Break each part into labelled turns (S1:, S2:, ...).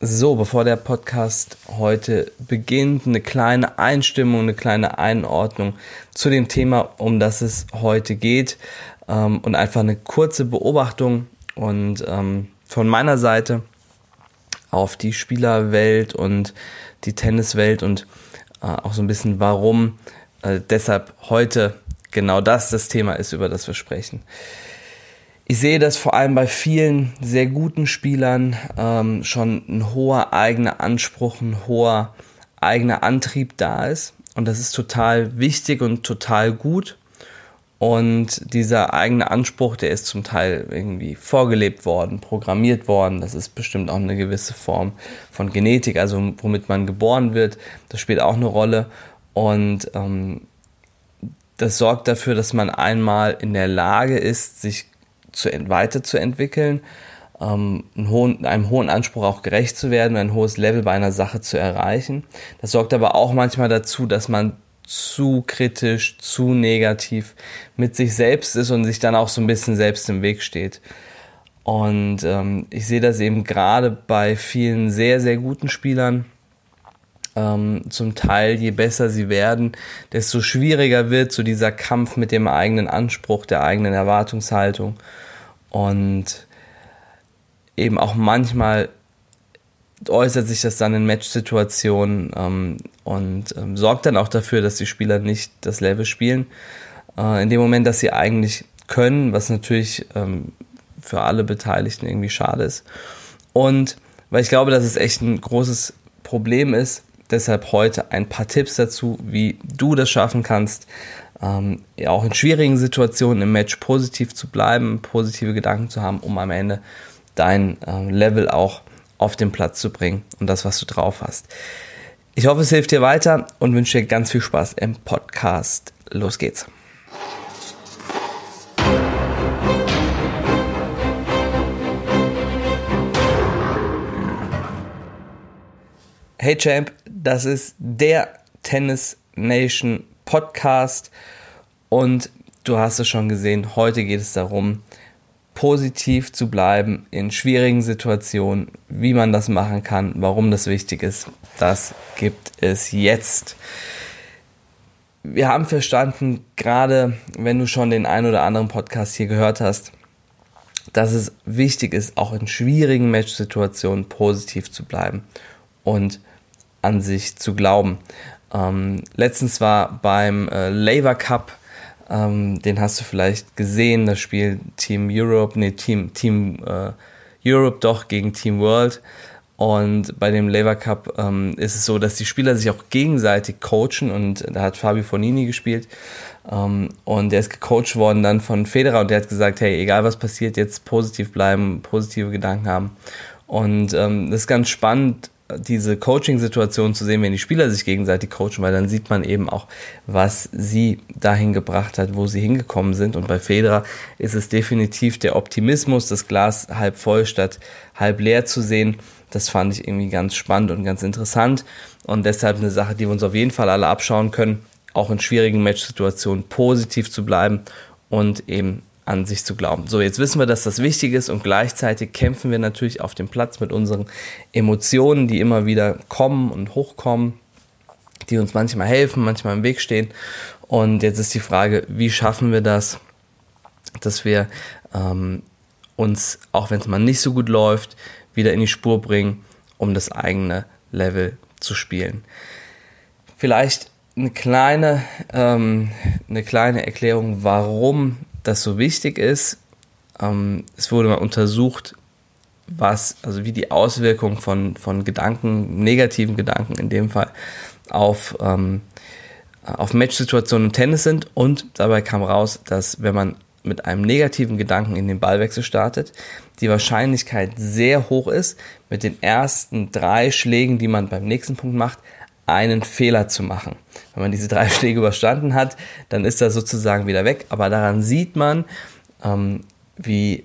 S1: So, bevor der Podcast heute beginnt, eine kleine Einstimmung, eine kleine Einordnung zu dem Thema, um das es heute geht ähm, und einfach eine kurze Beobachtung und ähm, von meiner Seite auf die Spielerwelt und die Tenniswelt und äh, auch so ein bisschen warum äh, deshalb heute genau das das Thema ist, über das wir sprechen. Ich sehe, dass vor allem bei vielen sehr guten Spielern ähm, schon ein hoher eigener Anspruch, ein hoher eigener Antrieb da ist. Und das ist total wichtig und total gut. Und dieser eigene Anspruch, der ist zum Teil irgendwie vorgelebt worden, programmiert worden. Das ist bestimmt auch eine gewisse Form von Genetik, also womit man geboren wird. Das spielt auch eine Rolle. Und ähm, das sorgt dafür, dass man einmal in der Lage ist, sich zu, weiterzuentwickeln, ähm, einen hohen, einem hohen Anspruch auch gerecht zu werden, ein hohes Level bei einer Sache zu erreichen. Das sorgt aber auch manchmal dazu, dass man zu kritisch, zu negativ mit sich selbst ist und sich dann auch so ein bisschen selbst im Weg steht. Und ähm, ich sehe das eben gerade bei vielen sehr, sehr guten Spielern. Ähm, zum Teil, je besser sie werden, desto schwieriger wird so dieser Kampf mit dem eigenen Anspruch, der eigenen Erwartungshaltung. Und eben auch manchmal äußert sich das dann in Matchsituationen ähm, und ähm, sorgt dann auch dafür, dass die Spieler nicht das Level spielen. Äh, in dem Moment, dass sie eigentlich können, was natürlich ähm, für alle Beteiligten irgendwie schade ist. Und weil ich glaube, dass es echt ein großes Problem ist, deshalb heute ein paar Tipps dazu, wie du das schaffen kannst, ähm, auch in schwierigen Situationen im Match positiv zu bleiben, positive Gedanken zu haben, um am Ende dein ähm, Level auch auf den Platz zu bringen und das, was du drauf hast. Ich hoffe, es hilft dir weiter und wünsche dir ganz viel Spaß im Podcast. Los geht's. Hey Champ, das ist der Tennis Nation Podcast. Und du hast es schon gesehen, heute geht es darum, positiv zu bleiben in schwierigen Situationen, wie man das machen kann, warum das wichtig ist. Das gibt es jetzt. Wir haben verstanden, gerade wenn du schon den ein oder anderen Podcast hier gehört hast, dass es wichtig ist, auch in schwierigen Matchsituationen positiv zu bleiben und an sich zu glauben. Ähm, letztens war beim äh, Labour Cup, ähm, den hast du vielleicht gesehen, das Spiel Team Europe, nee, Team, Team äh, Europe doch gegen Team World. Und bei dem Labour Cup ähm, ist es so, dass die Spieler sich auch gegenseitig coachen und da hat Fabio Fonini gespielt ähm, und der ist gecoacht worden dann von Federer und der hat gesagt, hey, egal was passiert, jetzt positiv bleiben, positive Gedanken haben. Und ähm, das ist ganz spannend, diese Coaching-Situation zu sehen, wenn die Spieler sich gegenseitig coachen, weil dann sieht man eben auch, was sie dahin gebracht hat, wo sie hingekommen sind. Und bei Federer ist es definitiv der Optimismus, das Glas halb voll statt halb leer zu sehen. Das fand ich irgendwie ganz spannend und ganz interessant. Und deshalb eine Sache, die wir uns auf jeden Fall alle abschauen können, auch in schwierigen Matchsituationen positiv zu bleiben und eben an sich zu glauben. So, jetzt wissen wir, dass das wichtig ist und gleichzeitig kämpfen wir natürlich auf dem Platz mit unseren Emotionen, die immer wieder kommen und hochkommen, die uns manchmal helfen, manchmal im Weg stehen. Und jetzt ist die Frage, wie schaffen wir das, dass wir ähm, uns, auch wenn es mal nicht so gut läuft, wieder in die Spur bringen, um das eigene Level zu spielen. Vielleicht eine kleine, ähm, eine kleine Erklärung, warum das so wichtig ist. Ähm, es wurde mal untersucht, was, also wie die Auswirkungen von, von Gedanken, negativen Gedanken in dem Fall, auf, ähm, auf Matchsituationen im Tennis sind. Und dabei kam raus, dass wenn man mit einem negativen Gedanken in den Ballwechsel startet, die Wahrscheinlichkeit sehr hoch ist, mit den ersten drei Schlägen, die man beim nächsten Punkt macht, einen Fehler zu machen. Wenn man diese drei Schläge überstanden hat, dann ist das sozusagen wieder weg. Aber daran sieht man, ähm, wie,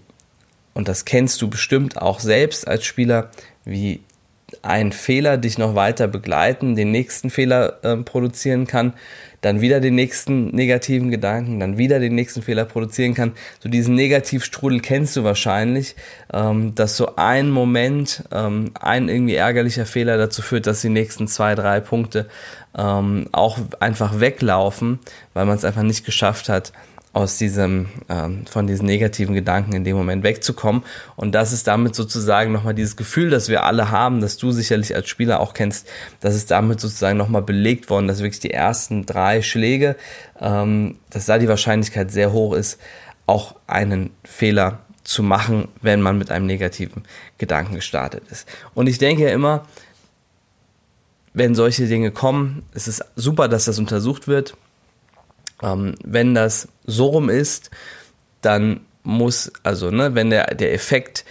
S1: und das kennst du bestimmt auch selbst als Spieler, wie ein Fehler dich noch weiter begleiten, den nächsten Fehler äh, produzieren kann, dann wieder den nächsten negativen Gedanken, dann wieder den nächsten Fehler produzieren kann. So diesen Negativstrudel kennst du wahrscheinlich, ähm, dass so ein Moment, ähm, ein irgendwie ärgerlicher Fehler dazu führt, dass die nächsten zwei, drei Punkte ähm, auch einfach weglaufen, weil man es einfach nicht geschafft hat, aus diesem, ähm, von diesen negativen Gedanken in dem Moment wegzukommen. Und das ist damit sozusagen nochmal dieses Gefühl, das wir alle haben, das du sicherlich als Spieler auch kennst, das ist damit sozusagen nochmal belegt worden, dass wirklich die ersten drei Schläge, ähm, dass da die Wahrscheinlichkeit sehr hoch ist, auch einen Fehler zu machen, wenn man mit einem negativen Gedanken gestartet ist. Und ich denke ja immer, wenn solche Dinge kommen, es ist super, dass das untersucht wird. Ähm, wenn das so rum ist, dann muss, also ne, wenn der, der Effekt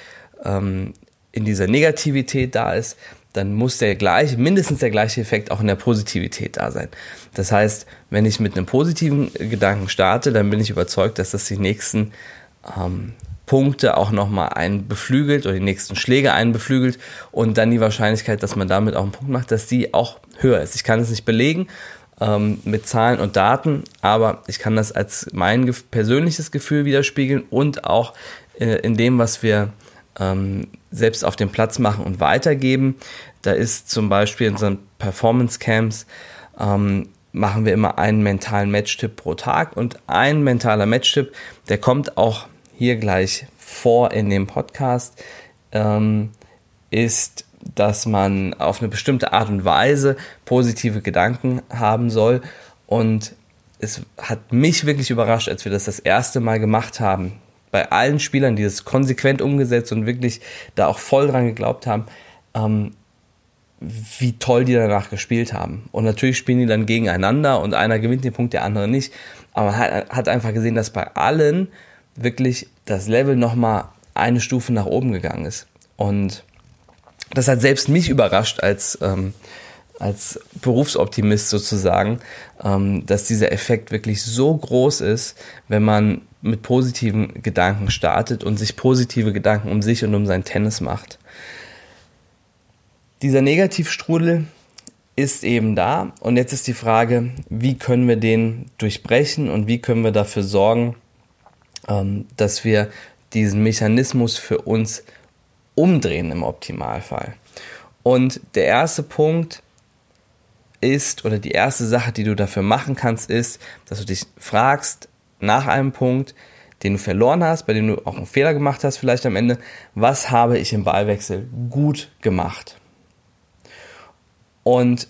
S1: ähm, in dieser Negativität da ist, dann muss der gleiche, mindestens der gleiche Effekt auch in der Positivität da sein. Das heißt, wenn ich mit einem positiven Gedanken starte, dann bin ich überzeugt, dass das die nächsten ähm, Punkte auch nochmal einbeflügelt oder die nächsten Schläge einbeflügelt und dann die Wahrscheinlichkeit, dass man damit auch einen Punkt macht, dass die auch höher ist. Ich kann es nicht belegen ähm, mit Zahlen und Daten, aber ich kann das als mein persönliches Gefühl widerspiegeln und auch äh, in dem, was wir ähm, selbst auf dem Platz machen und weitergeben. Da ist zum Beispiel in unseren Performance Camps ähm, machen wir immer einen mentalen Matchtipp pro Tag und ein mentaler Matchtipp, der kommt auch hier gleich vor in dem Podcast, ähm, ist, dass man auf eine bestimmte Art und Weise positive Gedanken haben soll. Und es hat mich wirklich überrascht, als wir das das erste Mal gemacht haben. Bei allen Spielern, die das konsequent umgesetzt und wirklich da auch voll dran geglaubt haben, ähm, wie toll die danach gespielt haben. Und natürlich spielen die dann gegeneinander und einer gewinnt den Punkt, der andere nicht. Aber man hat, hat einfach gesehen, dass bei allen wirklich das Level nochmal eine Stufe nach oben gegangen ist. Und das hat selbst mich überrascht als, ähm, als Berufsoptimist sozusagen, ähm, dass dieser Effekt wirklich so groß ist, wenn man mit positiven Gedanken startet und sich positive Gedanken um sich und um sein Tennis macht. Dieser Negativstrudel ist eben da und jetzt ist die Frage, wie können wir den durchbrechen und wie können wir dafür sorgen, ähm, dass wir diesen Mechanismus für uns umdrehen im Optimalfall. Und der erste Punkt ist, oder die erste Sache, die du dafür machen kannst, ist, dass du dich fragst nach einem Punkt, den du verloren hast, bei dem du auch einen Fehler gemacht hast, vielleicht am Ende, was habe ich im Ballwechsel gut gemacht? Und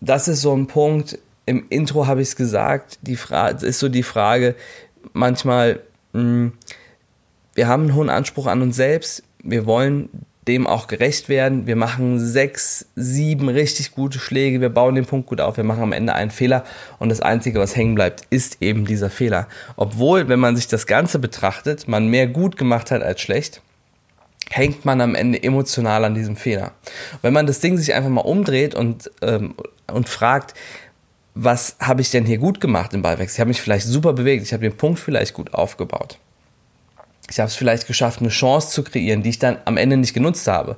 S1: das ist so ein Punkt, im Intro habe ich es gesagt, die Frage, ist so die Frage, manchmal, Mm, wir haben einen hohen Anspruch an uns selbst. Wir wollen dem auch gerecht werden. Wir machen sechs, sieben richtig gute Schläge. Wir bauen den Punkt gut auf. Wir machen am Ende einen Fehler. Und das Einzige, was hängen bleibt, ist eben dieser Fehler. Obwohl, wenn man sich das Ganze betrachtet, man mehr gut gemacht hat als schlecht, hängt man am Ende emotional an diesem Fehler. Wenn man das Ding sich einfach mal umdreht und, ähm, und fragt, was habe ich denn hier gut gemacht im Ballwechsel? Ich habe mich vielleicht super bewegt, ich habe den Punkt vielleicht gut aufgebaut. Ich habe es vielleicht geschafft, eine Chance zu kreieren, die ich dann am Ende nicht genutzt habe.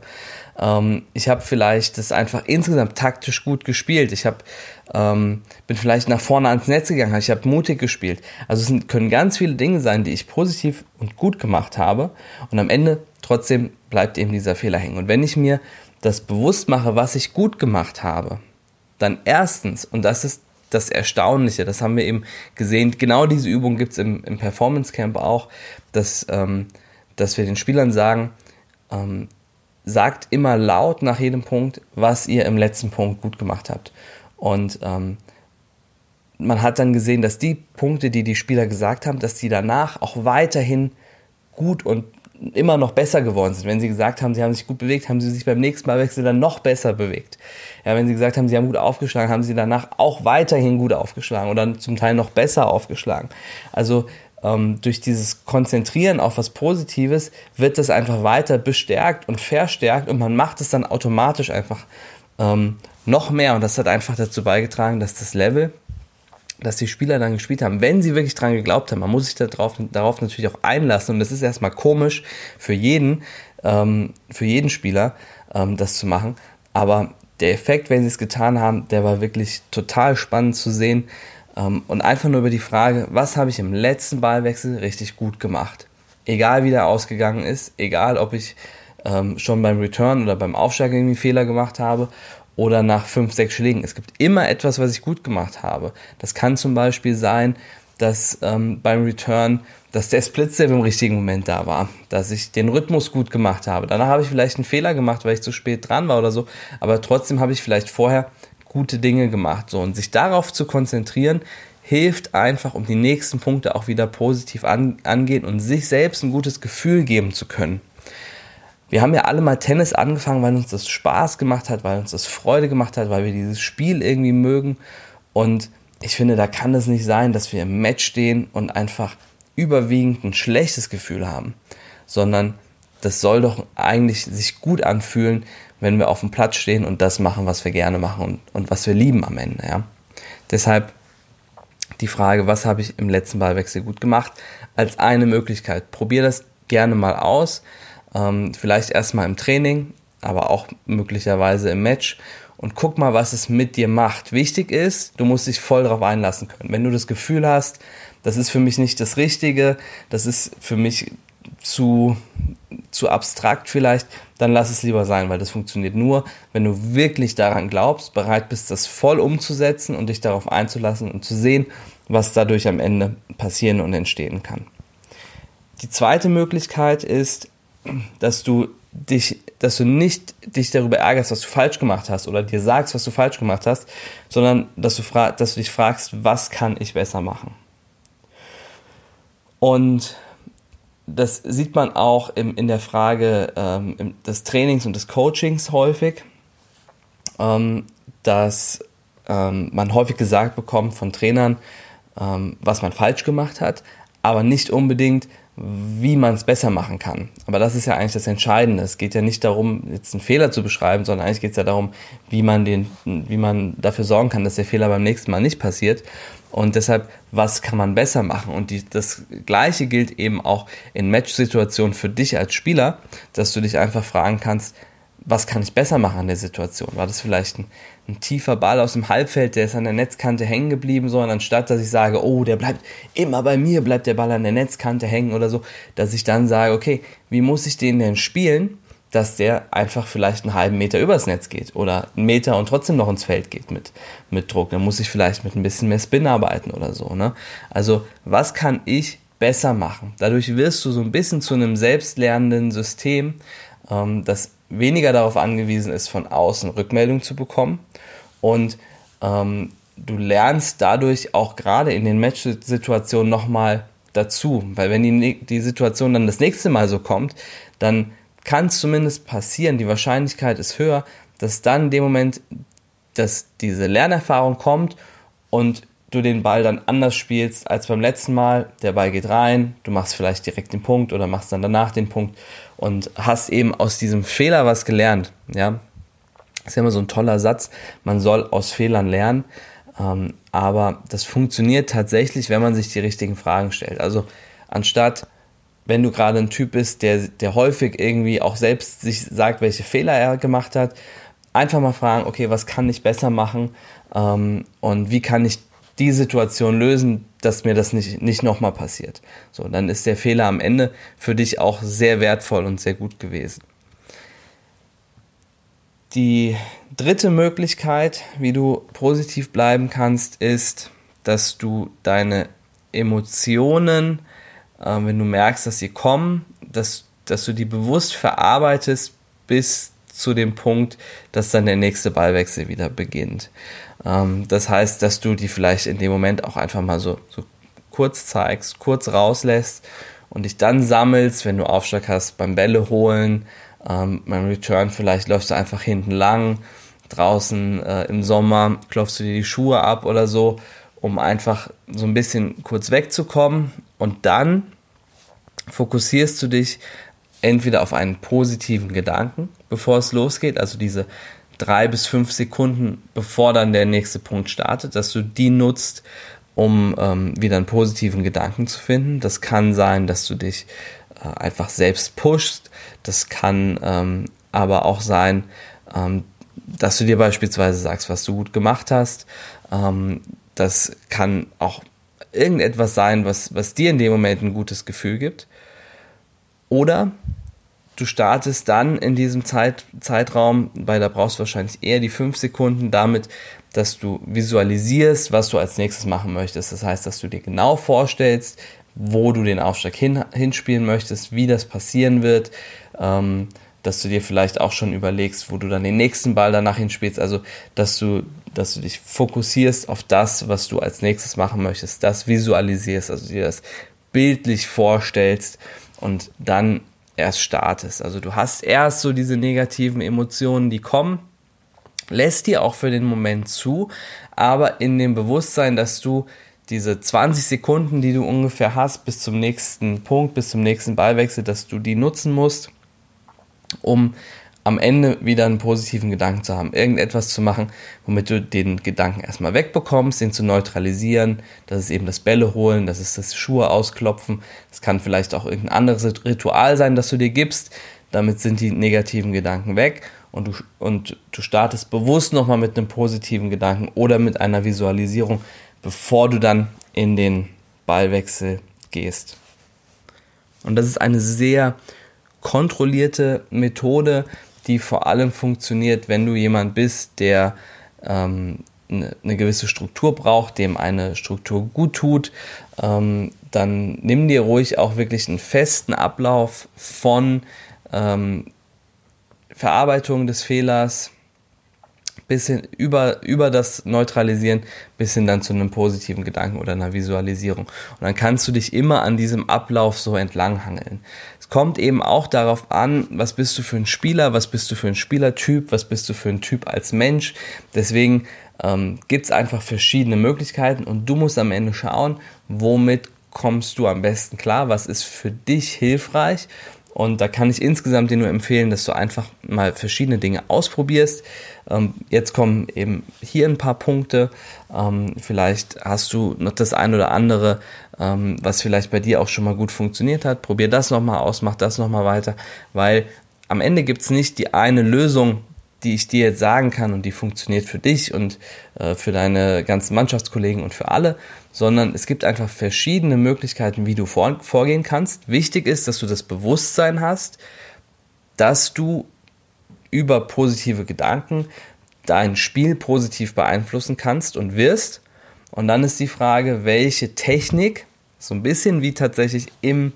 S1: Ähm, ich habe vielleicht das einfach insgesamt taktisch gut gespielt. Ich hab, ähm, bin vielleicht nach vorne ans Netz gegangen, ich habe mutig gespielt. Also es sind, können ganz viele Dinge sein, die ich positiv und gut gemacht habe. Und am Ende trotzdem bleibt eben dieser Fehler hängen. Und wenn ich mir das bewusst mache, was ich gut gemacht habe, dann erstens, und das ist das Erstaunliche, das haben wir eben gesehen, genau diese Übung gibt es im, im Performance Camp auch, dass, ähm, dass wir den Spielern sagen, ähm, sagt immer laut nach jedem Punkt, was ihr im letzten Punkt gut gemacht habt. Und ähm, man hat dann gesehen, dass die Punkte, die die Spieler gesagt haben, dass die danach auch weiterhin gut und immer noch besser geworden sind. Wenn sie gesagt haben, sie haben sich gut bewegt, haben sie sich beim nächsten Ballwechsel dann noch besser bewegt. Ja, wenn sie gesagt haben, sie haben gut aufgeschlagen, haben sie danach auch weiterhin gut aufgeschlagen oder zum Teil noch besser aufgeschlagen. Also ähm, durch dieses Konzentrieren auf was Positives wird das einfach weiter bestärkt und verstärkt und man macht es dann automatisch einfach ähm, noch mehr und das hat einfach dazu beigetragen, dass das Level dass die Spieler dann gespielt haben, wenn sie wirklich dran geglaubt haben. Man muss sich darauf, darauf natürlich auch einlassen und das ist erstmal komisch für jeden, ähm, für jeden Spieler, ähm, das zu machen. Aber der Effekt, wenn sie es getan haben, der war wirklich total spannend zu sehen. Ähm, und einfach nur über die Frage, was habe ich im letzten Ballwechsel richtig gut gemacht? Egal wie der ausgegangen ist, egal ob ich ähm, schon beim Return oder beim Aufschlag irgendwie Fehler gemacht habe oder nach fünf, sechs Schlägen. Es gibt immer etwas, was ich gut gemacht habe. Das kann zum Beispiel sein, dass ähm, beim Return, dass der Splitstep im richtigen Moment da war, dass ich den Rhythmus gut gemacht habe. Danach habe ich vielleicht einen Fehler gemacht, weil ich zu spät dran war oder so, aber trotzdem habe ich vielleicht vorher gute Dinge gemacht. So und sich darauf zu konzentrieren, hilft einfach, um die nächsten Punkte auch wieder positiv an, angehen und sich selbst ein gutes Gefühl geben zu können. Wir haben ja alle mal Tennis angefangen, weil uns das Spaß gemacht hat, weil uns das Freude gemacht hat, weil wir dieses Spiel irgendwie mögen. Und ich finde, da kann es nicht sein, dass wir im Match stehen und einfach überwiegend ein schlechtes Gefühl haben, sondern das soll doch eigentlich sich gut anfühlen, wenn wir auf dem Platz stehen und das machen, was wir gerne machen und, und was wir lieben am Ende. Ja? Deshalb die Frage, was habe ich im letzten Ballwechsel gut gemacht, als eine Möglichkeit. Probier das gerne mal aus. Ähm, vielleicht erstmal im Training, aber auch möglicherweise im Match und guck mal, was es mit dir macht. Wichtig ist, du musst dich voll darauf einlassen können. Wenn du das Gefühl hast, das ist für mich nicht das Richtige, das ist für mich zu, zu abstrakt vielleicht, dann lass es lieber sein, weil das funktioniert nur, wenn du wirklich daran glaubst, bereit bist, das voll umzusetzen und dich darauf einzulassen und zu sehen, was dadurch am Ende passieren und entstehen kann. Die zweite Möglichkeit ist, dass du dich, dass du nicht dich darüber ärgerst, was du falsch gemacht hast oder dir sagst, was du falsch gemacht hast, sondern dass du, dass du dich fragst, was kann ich besser machen? Und das sieht man auch im, in der Frage ähm, des Trainings und des Coachings häufig, ähm, dass ähm, man häufig gesagt bekommt von Trainern, ähm, was man falsch gemacht hat, aber nicht unbedingt, wie man es besser machen kann. Aber das ist ja eigentlich das Entscheidende. Es geht ja nicht darum, jetzt einen Fehler zu beschreiben, sondern eigentlich geht es ja darum, wie man, den, wie man dafür sorgen kann, dass der Fehler beim nächsten Mal nicht passiert. Und deshalb, was kann man besser machen? Und die, das Gleiche gilt eben auch in Match-Situationen für dich als Spieler, dass du dich einfach fragen kannst, was kann ich besser machen an der Situation? War das vielleicht ein, ein, tiefer Ball aus dem Halbfeld, der ist an der Netzkante hängen geblieben, sondern anstatt, dass ich sage, oh, der bleibt immer bei mir, bleibt der Ball an der Netzkante hängen oder so, dass ich dann sage, okay, wie muss ich den denn spielen, dass der einfach vielleicht einen halben Meter übers Netz geht oder einen Meter und trotzdem noch ins Feld geht mit, mit Druck. Dann muss ich vielleicht mit ein bisschen mehr Spin arbeiten oder so. Ne? Also, was kann ich besser machen? Dadurch wirst du so ein bisschen zu einem selbstlernenden System, ähm, das weniger darauf angewiesen ist, von außen Rückmeldung zu bekommen. Und ähm, du lernst dadurch auch gerade in den Match-Situationen nochmal dazu. Weil wenn die, die Situation dann das nächste Mal so kommt, dann kann es zumindest passieren, die Wahrscheinlichkeit ist höher, dass dann in dem Moment, dass diese Lernerfahrung kommt und du den Ball dann anders spielst als beim letzten Mal. Der Ball geht rein, du machst vielleicht direkt den Punkt oder machst dann danach den Punkt und hast eben aus diesem Fehler was gelernt. Ja, das ist ja immer so ein toller Satz. Man soll aus Fehlern lernen. Ähm, aber das funktioniert tatsächlich, wenn man sich die richtigen Fragen stellt. Also anstatt, wenn du gerade ein Typ bist, der, der häufig irgendwie auch selbst sich sagt, welche Fehler er gemacht hat, einfach mal fragen, okay, was kann ich besser machen ähm, und wie kann ich die Situation lösen, dass mir das nicht, nicht nochmal passiert. So, dann ist der Fehler am Ende für dich auch sehr wertvoll und sehr gut gewesen. Die dritte Möglichkeit, wie du positiv bleiben kannst, ist, dass du deine Emotionen, äh, wenn du merkst, dass sie kommen, dass, dass du die bewusst verarbeitest bis zu dem Punkt, dass dann der nächste Ballwechsel wieder beginnt. Ähm, das heißt, dass du die vielleicht in dem Moment auch einfach mal so, so kurz zeigst, kurz rauslässt und dich dann sammelst, wenn du Aufschlag hast beim Bälle holen, ähm, beim Return vielleicht läufst du einfach hinten lang, draußen äh, im Sommer klopfst du dir die Schuhe ab oder so, um einfach so ein bisschen kurz wegzukommen. Und dann fokussierst du dich entweder auf einen positiven Gedanken, bevor es losgeht, also diese drei bis fünf Sekunden, bevor dann der nächste Punkt startet, dass du die nutzt, um ähm, wieder einen positiven Gedanken zu finden. Das kann sein, dass du dich äh, einfach selbst pushst. Das kann ähm, aber auch sein, ähm, dass du dir beispielsweise sagst, was du gut gemacht hast. Ähm, das kann auch irgendetwas sein, was, was dir in dem Moment ein gutes Gefühl gibt. Oder du startest dann in diesem Zeit, Zeitraum, weil da brauchst du wahrscheinlich eher die fünf Sekunden damit, dass du visualisierst, was du als nächstes machen möchtest. Das heißt, dass du dir genau vorstellst, wo du den Aufschlag hin, hinspielen möchtest, wie das passieren wird, ähm, dass du dir vielleicht auch schon überlegst, wo du dann den nächsten Ball danach hinspielst. Also, dass du, dass du dich fokussierst auf das, was du als nächstes machen möchtest, das visualisierst, also dir das bildlich vorstellst und dann erst startest. Also du hast erst so diese negativen Emotionen, die kommen, lässt dir auch für den Moment zu, aber in dem Bewusstsein, dass du diese 20 Sekunden, die du ungefähr hast bis zum nächsten Punkt, bis zum nächsten Ballwechsel, dass du die nutzen musst, um am Ende wieder einen positiven Gedanken zu haben, irgendetwas zu machen, womit du den Gedanken erstmal wegbekommst, den zu neutralisieren. Das ist eben das Bälle holen, das ist das Schuhe ausklopfen. Das kann vielleicht auch irgendein anderes Ritual sein, das du dir gibst. Damit sind die negativen Gedanken weg und du, und du startest bewusst nochmal mit einem positiven Gedanken oder mit einer Visualisierung, bevor du dann in den Ballwechsel gehst. Und das ist eine sehr kontrollierte Methode, die vor allem funktioniert, wenn du jemand bist, der ähm, eine, eine gewisse Struktur braucht, dem eine Struktur gut tut, ähm, dann nimm dir ruhig auch wirklich einen festen Ablauf von ähm, Verarbeitung des Fehlers, bis hin über, über das Neutralisieren bis hin dann zu einem positiven Gedanken oder einer Visualisierung. Und dann kannst du dich immer an diesem Ablauf so entlanghangeln. Es kommt eben auch darauf an, was bist du für ein Spieler, was bist du für ein Spielertyp, was bist du für ein Typ als Mensch. Deswegen ähm, gibt es einfach verschiedene Möglichkeiten und du musst am Ende schauen, womit kommst du am besten klar, was ist für dich hilfreich und da kann ich insgesamt dir nur empfehlen, dass du einfach mal verschiedene Dinge ausprobierst. Ähm, jetzt kommen eben hier ein paar Punkte. Ähm, vielleicht hast du noch das ein oder andere, ähm, was vielleicht bei dir auch schon mal gut funktioniert hat. Probier das nochmal aus, mach das nochmal weiter, weil am Ende gibt es nicht die eine Lösung, die ich dir jetzt sagen kann und die funktioniert für dich und äh, für deine ganzen Mannschaftskollegen und für alle, sondern es gibt einfach verschiedene Möglichkeiten, wie du vor, vorgehen kannst. Wichtig ist, dass du das Bewusstsein hast, dass du über positive Gedanken dein Spiel positiv beeinflussen kannst und wirst. Und dann ist die Frage, welche Technik, so ein bisschen wie tatsächlich im,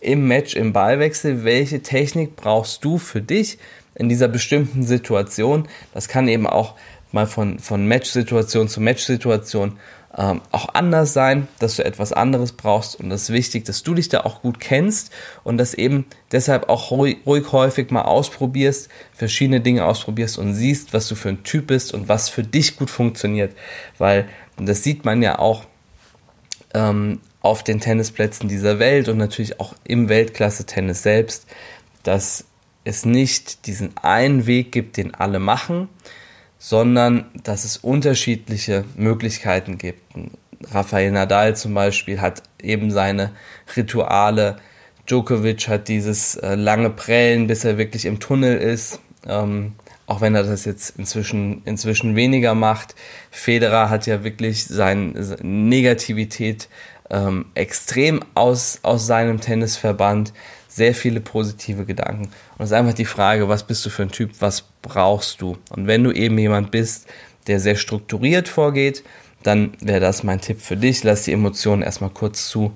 S1: im Match, im Ballwechsel, welche Technik brauchst du für dich in dieser bestimmten Situation? Das kann eben auch mal von, von Match-Situation zu Match-Situation ähm, auch anders sein, dass du etwas anderes brauchst und es ist wichtig, dass du dich da auch gut kennst und das eben deshalb auch ruhig, ruhig häufig mal ausprobierst, verschiedene Dinge ausprobierst und siehst, was du für ein Typ bist und was für dich gut funktioniert, weil das sieht man ja auch ähm, auf den Tennisplätzen dieser Welt und natürlich auch im Weltklasse-Tennis selbst, dass es nicht diesen einen Weg gibt, den alle machen, sondern dass es unterschiedliche Möglichkeiten gibt. Rafael Nadal zum Beispiel hat eben seine Rituale. Djokovic hat dieses äh, lange Prellen, bis er wirklich im Tunnel ist. Ähm, auch wenn er das jetzt inzwischen, inzwischen weniger macht. Federer hat ja wirklich seine Negativität ähm, extrem aus, aus seinem Tennis verbannt sehr viele positive Gedanken. Und es ist einfach die Frage, was bist du für ein Typ, was brauchst du? Und wenn du eben jemand bist, der sehr strukturiert vorgeht, dann wäre das mein Tipp für dich. Lass die Emotionen erstmal kurz zu.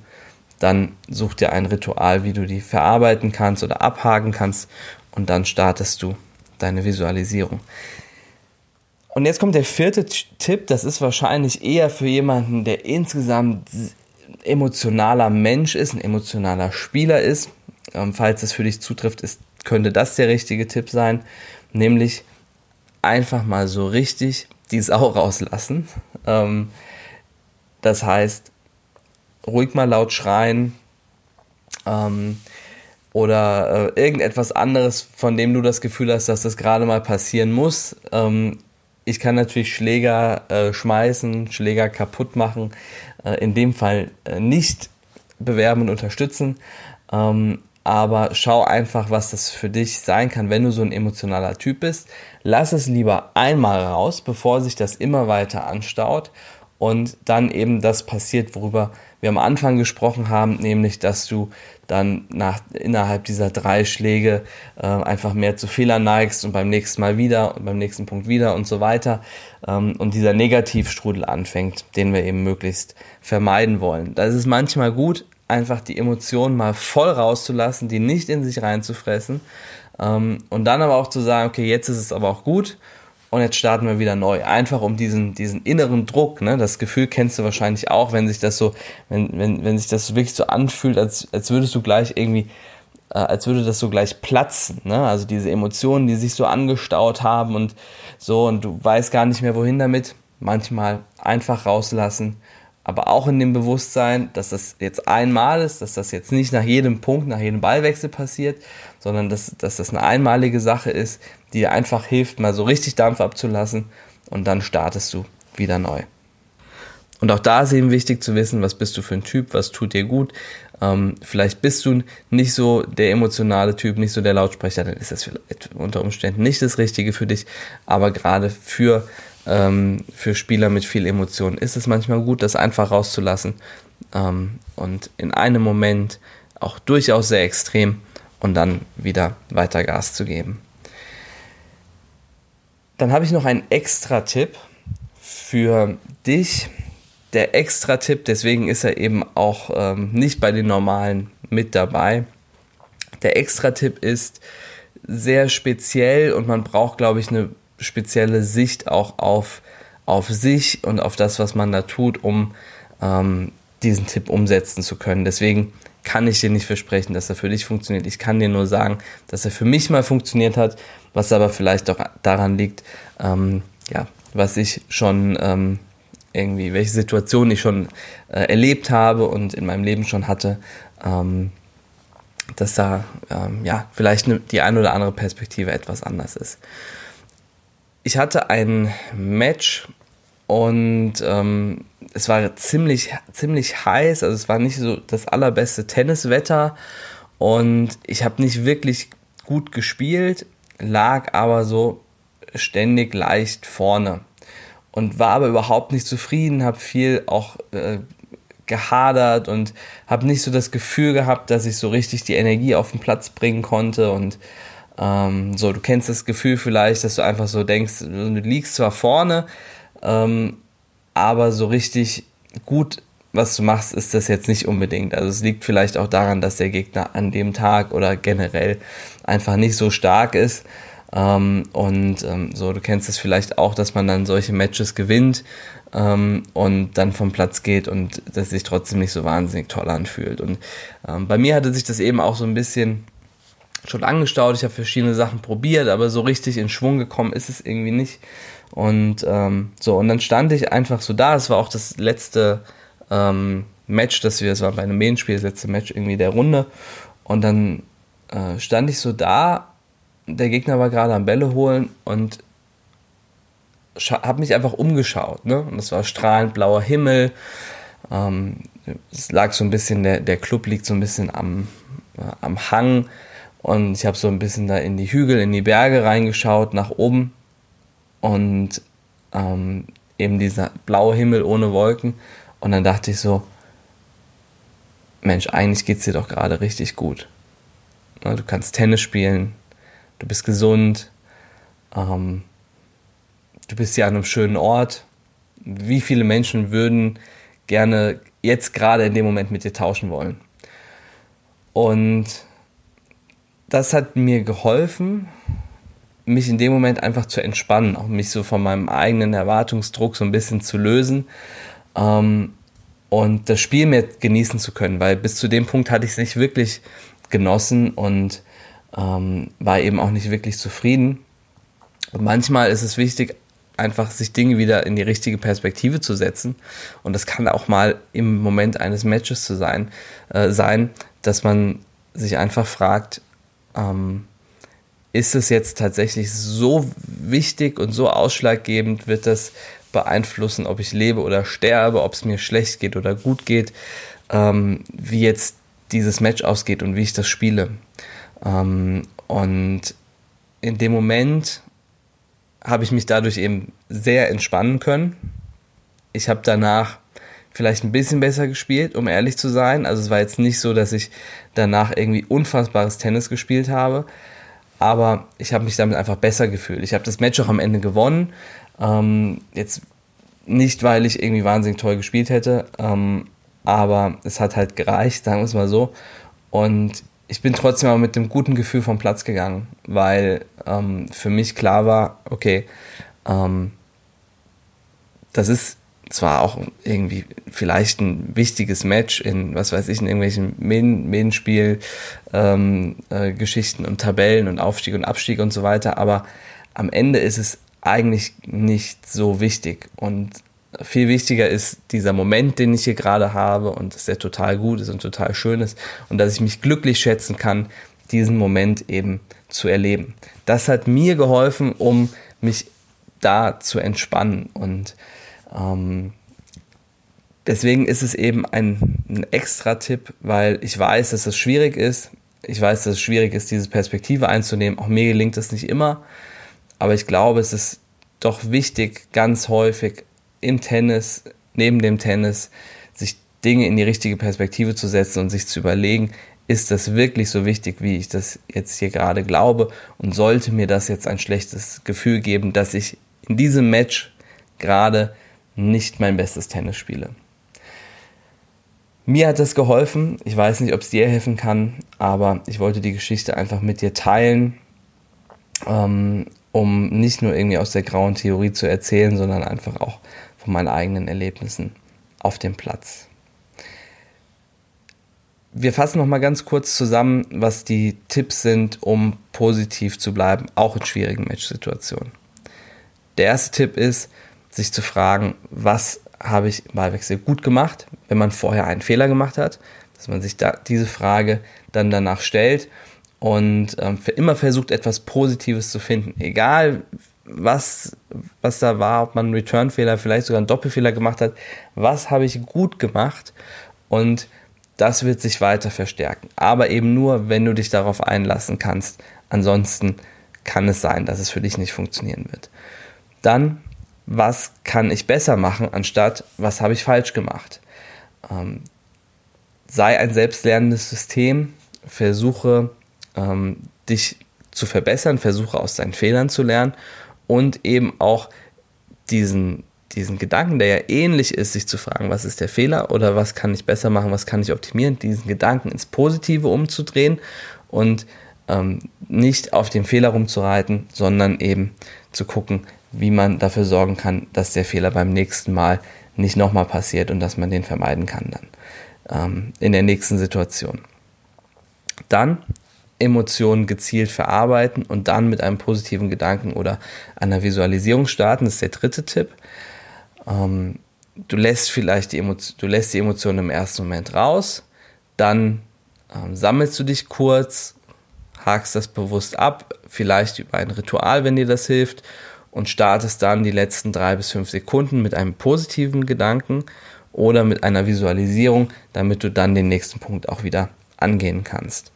S1: Dann such dir ein Ritual, wie du die verarbeiten kannst oder abhaken kannst. Und dann startest du deine Visualisierung. Und jetzt kommt der vierte Tipp. Das ist wahrscheinlich eher für jemanden, der insgesamt emotionaler Mensch ist, ein emotionaler Spieler ist. Ähm, falls es für dich zutrifft, ist, könnte das der richtige Tipp sein. Nämlich einfach mal so richtig die Sau rauslassen. Ähm, das heißt, ruhig mal laut schreien ähm, oder äh, irgendetwas anderes, von dem du das Gefühl hast, dass das gerade mal passieren muss. Ähm, ich kann natürlich Schläger äh, schmeißen, Schläger kaputt machen, äh, in dem Fall äh, nicht bewerben und unterstützen. Ähm, aber schau einfach, was das für dich sein kann, wenn du so ein emotionaler Typ bist. Lass es lieber einmal raus, bevor sich das immer weiter anstaut und dann eben das passiert, worüber wir am Anfang gesprochen haben, nämlich dass du dann nach, innerhalb dieser drei Schläge äh, einfach mehr zu Fehlern neigst und beim nächsten Mal wieder und beim nächsten Punkt wieder und so weiter ähm, und dieser Negativstrudel anfängt, den wir eben möglichst vermeiden wollen. Da ist es manchmal gut, einfach die Emotionen mal voll rauszulassen, die nicht in sich reinzufressen ähm, und dann aber auch zu sagen, okay, jetzt ist es aber auch gut und jetzt starten wir wieder neu. Einfach um diesen, diesen inneren Druck, ne? das Gefühl kennst du wahrscheinlich auch, wenn sich das so, wenn, wenn, wenn sich das wirklich so anfühlt, als, als würdest du gleich irgendwie, äh, als würde das so gleich platzen. Ne? Also diese Emotionen, die sich so angestaut haben und so und du weißt gar nicht mehr, wohin damit. Manchmal einfach rauslassen, aber auch in dem Bewusstsein, dass das jetzt einmal ist, dass das jetzt nicht nach jedem Punkt, nach jedem Ballwechsel passiert, sondern dass, dass das eine einmalige Sache ist, die einfach hilft, mal so richtig Dampf abzulassen und dann startest du wieder neu. Und auch da ist eben wichtig zu wissen, was bist du für ein Typ, was tut dir gut. Ähm, vielleicht bist du nicht so der emotionale Typ, nicht so der Lautsprecher, dann ist das vielleicht unter Umständen nicht das Richtige für dich. Aber gerade für ähm, für Spieler mit viel Emotion ist es manchmal gut, das einfach rauszulassen ähm, und in einem Moment auch durchaus sehr extrem und dann wieder weiter Gas zu geben. Dann habe ich noch einen extra Tipp für dich. Der extra Tipp, deswegen ist er eben auch ähm, nicht bei den normalen mit dabei. Der extra Tipp ist sehr speziell und man braucht, glaube ich, eine spezielle Sicht auch auf, auf sich und auf das, was man da tut, um ähm, diesen Tipp umsetzen zu können. Deswegen kann ich dir nicht versprechen, dass er für dich funktioniert. Ich kann dir nur sagen, dass er für mich mal funktioniert hat, was aber vielleicht auch daran liegt, ähm, ja, was ich schon ähm, irgendwie, welche Situation ich schon äh, erlebt habe und in meinem Leben schon hatte, ähm, dass da ähm, ja vielleicht ne, die eine oder andere Perspektive etwas anders ist. Ich hatte ein Match und ähm, es war ziemlich, ziemlich heiß, also es war nicht so das allerbeste Tenniswetter und ich habe nicht wirklich gut gespielt, lag aber so ständig leicht vorne und war aber überhaupt nicht zufrieden, habe viel auch äh, gehadert und habe nicht so das Gefühl gehabt, dass ich so richtig die Energie auf den Platz bringen konnte und ähm, so, du kennst das Gefühl vielleicht, dass du einfach so denkst, du liegst zwar vorne, ähm, aber so richtig gut, was du machst, ist das jetzt nicht unbedingt. Also es liegt vielleicht auch daran, dass der Gegner an dem Tag oder generell einfach nicht so stark ist. Ähm, und ähm, so, du kennst es vielleicht auch, dass man dann solche Matches gewinnt ähm, und dann vom Platz geht und das sich trotzdem nicht so wahnsinnig toll anfühlt. Und ähm, bei mir hatte sich das eben auch so ein bisschen schon angestaut, ich habe verschiedene Sachen probiert, aber so richtig in Schwung gekommen ist es irgendwie nicht. Und ähm, so, und dann stand ich einfach so da. Es war auch das letzte ähm, Match, das wir, es war bei einem Medienspiel, das letzte Match irgendwie der Runde. Und dann äh, stand ich so da, der Gegner war gerade am Bälle holen und habe mich einfach umgeschaut. Ne? Und es war strahlend blauer Himmel. Ähm, es lag so ein bisschen, der, der Club liegt so ein bisschen am, äh, am Hang und ich habe so ein bisschen da in die Hügel, in die Berge reingeschaut, nach oben. Und ähm, eben dieser blaue Himmel ohne Wolken. Und dann dachte ich so, Mensch, eigentlich geht es dir doch gerade richtig gut. Du kannst Tennis spielen, du bist gesund, ähm, du bist hier an einem schönen Ort. Wie viele Menschen würden gerne jetzt gerade in dem Moment mit dir tauschen wollen? Und das hat mir geholfen, mich in dem Moment einfach zu entspannen, auch mich so von meinem eigenen Erwartungsdruck so ein bisschen zu lösen ähm, und das Spiel mehr genießen zu können, weil bis zu dem Punkt hatte ich es nicht wirklich genossen und ähm, war eben auch nicht wirklich zufrieden. Und manchmal ist es wichtig, einfach sich Dinge wieder in die richtige Perspektive zu setzen. Und das kann auch mal im Moment eines Matches zu sein, äh, sein, dass man sich einfach fragt, ähm, ist es jetzt tatsächlich so wichtig und so ausschlaggebend, wird das beeinflussen, ob ich lebe oder sterbe, ob es mir schlecht geht oder gut geht, ähm, wie jetzt dieses Match ausgeht und wie ich das spiele. Ähm, und in dem Moment habe ich mich dadurch eben sehr entspannen können. Ich habe danach vielleicht ein bisschen besser gespielt, um ehrlich zu sein. Also es war jetzt nicht so, dass ich danach irgendwie unfassbares Tennis gespielt habe, aber ich habe mich damit einfach besser gefühlt. Ich habe das Match auch am Ende gewonnen. Ähm, jetzt nicht, weil ich irgendwie wahnsinnig toll gespielt hätte, ähm, aber es hat halt gereicht, sagen wir es mal so. Und ich bin trotzdem aber mit dem guten Gefühl vom Platz gegangen, weil ähm, für mich klar war, okay, ähm, das ist zwar auch irgendwie vielleicht ein wichtiges Match in, was weiß ich, in irgendwelchen Medienspiel, ähm, äh, und Tabellen und Aufstieg und Abstieg und so weiter, aber am Ende ist es eigentlich nicht so wichtig und viel wichtiger ist dieser Moment, den ich hier gerade habe und dass der total gut ist und total schön ist und dass ich mich glücklich schätzen kann, diesen Moment eben zu erleben. Das hat mir geholfen, um mich da zu entspannen und ähm, deswegen ist es eben ein, ein extra Tipp, weil ich weiß, dass es schwierig ist. Ich weiß, dass es schwierig ist, diese Perspektive einzunehmen. Auch mir gelingt das nicht immer. Aber ich glaube, es ist doch wichtig, ganz häufig im Tennis, neben dem Tennis, sich Dinge in die richtige Perspektive zu setzen und sich zu überlegen, ist das wirklich so wichtig, wie ich das jetzt hier gerade glaube? Und sollte mir das jetzt ein schlechtes Gefühl geben, dass ich in diesem Match gerade nicht mein bestes Tennis spiele? Mir hat das geholfen. Ich weiß nicht, ob es dir helfen kann, aber ich wollte die Geschichte einfach mit dir teilen. Ähm, um nicht nur irgendwie aus der grauen Theorie zu erzählen, sondern einfach auch von meinen eigenen Erlebnissen auf dem Platz. Wir fassen noch mal ganz kurz zusammen, was die Tipps sind, um positiv zu bleiben, auch in schwierigen Matchsituationen. Der erste Tipp ist, sich zu fragen, was habe ich im Ballwechsel gut gemacht, wenn man vorher einen Fehler gemacht hat, dass man sich da diese Frage dann danach stellt und ähm, immer versucht, etwas Positives zu finden. Egal, was, was da war, ob man einen Return-Fehler, vielleicht sogar einen Doppelfehler gemacht hat, was habe ich gut gemacht und das wird sich weiter verstärken. Aber eben nur, wenn du dich darauf einlassen kannst. Ansonsten kann es sein, dass es für dich nicht funktionieren wird. Dann, was kann ich besser machen, anstatt was habe ich falsch gemacht? Ähm, sei ein selbstlernendes System, versuche ähm, dich zu verbessern, versuche aus deinen Fehlern zu lernen und eben auch diesen, diesen Gedanken, der ja ähnlich ist, sich zu fragen, was ist der Fehler oder was kann ich besser machen, was kann ich optimieren, diesen Gedanken ins Positive umzudrehen und ähm, nicht auf den Fehler rumzureiten, sondern eben zu gucken, wie man dafür sorgen kann, dass der Fehler beim nächsten Mal nicht nochmal passiert und dass man den vermeiden kann dann ähm, in der nächsten Situation. Dann Emotionen gezielt verarbeiten und dann mit einem positiven Gedanken oder einer Visualisierung starten. Das ist der dritte Tipp. Ähm, du lässt vielleicht die, Emotion, du lässt die Emotionen im ersten Moment raus, dann ähm, sammelst du dich kurz, hakst das bewusst ab, vielleicht über ein Ritual, wenn dir das hilft, und startest dann die letzten drei bis fünf Sekunden mit einem positiven Gedanken oder mit einer Visualisierung, damit du dann den nächsten Punkt auch wieder angehen kannst.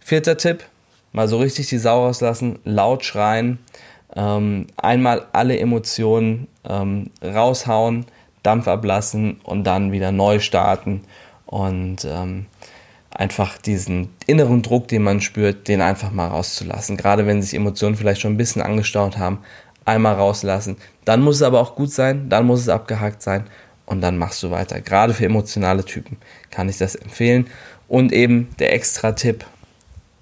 S1: Vierter Tipp, mal so richtig die Sau rauslassen, laut schreien, ähm, einmal alle Emotionen ähm, raushauen, Dampf ablassen und dann wieder neu starten und ähm, einfach diesen inneren Druck, den man spürt, den einfach mal rauszulassen. Gerade wenn sich Emotionen vielleicht schon ein bisschen angestaut haben, einmal rauslassen. Dann muss es aber auch gut sein, dann muss es abgehakt sein und dann machst du weiter. Gerade für emotionale Typen kann ich das empfehlen. Und eben der extra Tipp,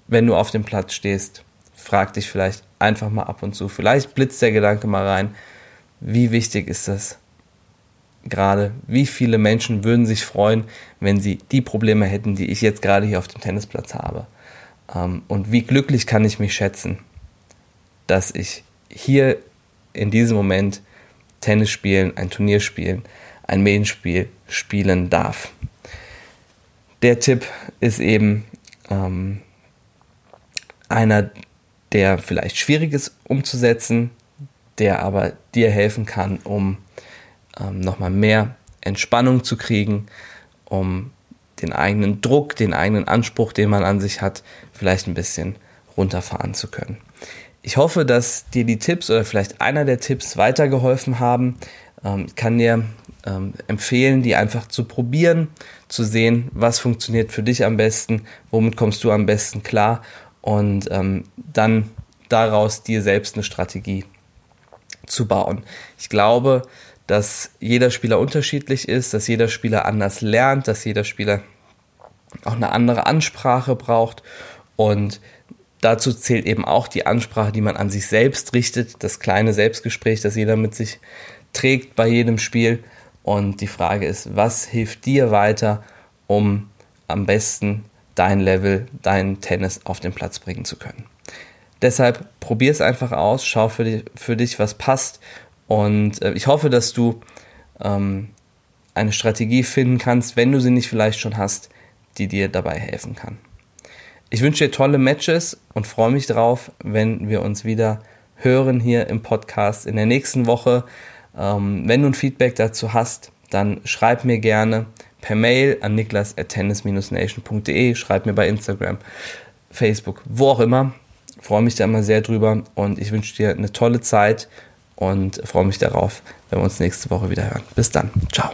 S1: wenn du auf dem Platz stehst, frag dich vielleicht einfach mal ab und zu. Vielleicht blitzt der Gedanke mal rein, wie wichtig ist das gerade? Wie viele Menschen würden sich freuen, wenn sie die Probleme hätten, die ich jetzt gerade hier auf dem Tennisplatz habe? Ähm, und wie glücklich kann ich mich schätzen, dass ich hier in diesem Moment Tennis spielen, ein Turnier spielen, ein Medienspiel spielen darf. Der Tipp ist eben, ähm, einer, der vielleicht schwierig ist umzusetzen, der aber dir helfen kann, um ähm, nochmal mehr Entspannung zu kriegen, um den eigenen Druck, den eigenen Anspruch, den man an sich hat, vielleicht ein bisschen runterfahren zu können. Ich hoffe, dass dir die Tipps oder vielleicht einer der Tipps weitergeholfen haben. Ähm, ich kann dir ähm, empfehlen, die einfach zu probieren, zu sehen, was funktioniert für dich am besten, womit kommst du am besten klar und ähm, dann daraus dir selbst eine Strategie zu bauen. Ich glaube, dass jeder Spieler unterschiedlich ist, dass jeder Spieler anders lernt, dass jeder Spieler auch eine andere Ansprache braucht und dazu zählt eben auch die Ansprache, die man an sich selbst richtet, das kleine Selbstgespräch, das jeder mit sich trägt bei jedem Spiel. Und die Frage ist, was hilft dir weiter, um am besten dein Level, dein Tennis auf den Platz bringen zu können? Deshalb probier es einfach aus, schau für dich, für dich was passt. Und äh, ich hoffe, dass du ähm, eine Strategie finden kannst, wenn du sie nicht vielleicht schon hast, die dir dabei helfen kann. Ich wünsche dir tolle Matches und freue mich drauf, wenn wir uns wieder hören hier im Podcast in der nächsten Woche. Ähm, wenn du ein Feedback dazu hast, dann schreib mir gerne per Mail an niklas.tennis-nation.de, schreib mir bei Instagram, Facebook, wo auch immer. freue mich da immer sehr drüber und ich wünsche dir eine tolle Zeit und freue mich darauf, wenn wir uns nächste Woche wieder hören. Bis dann. Ciao.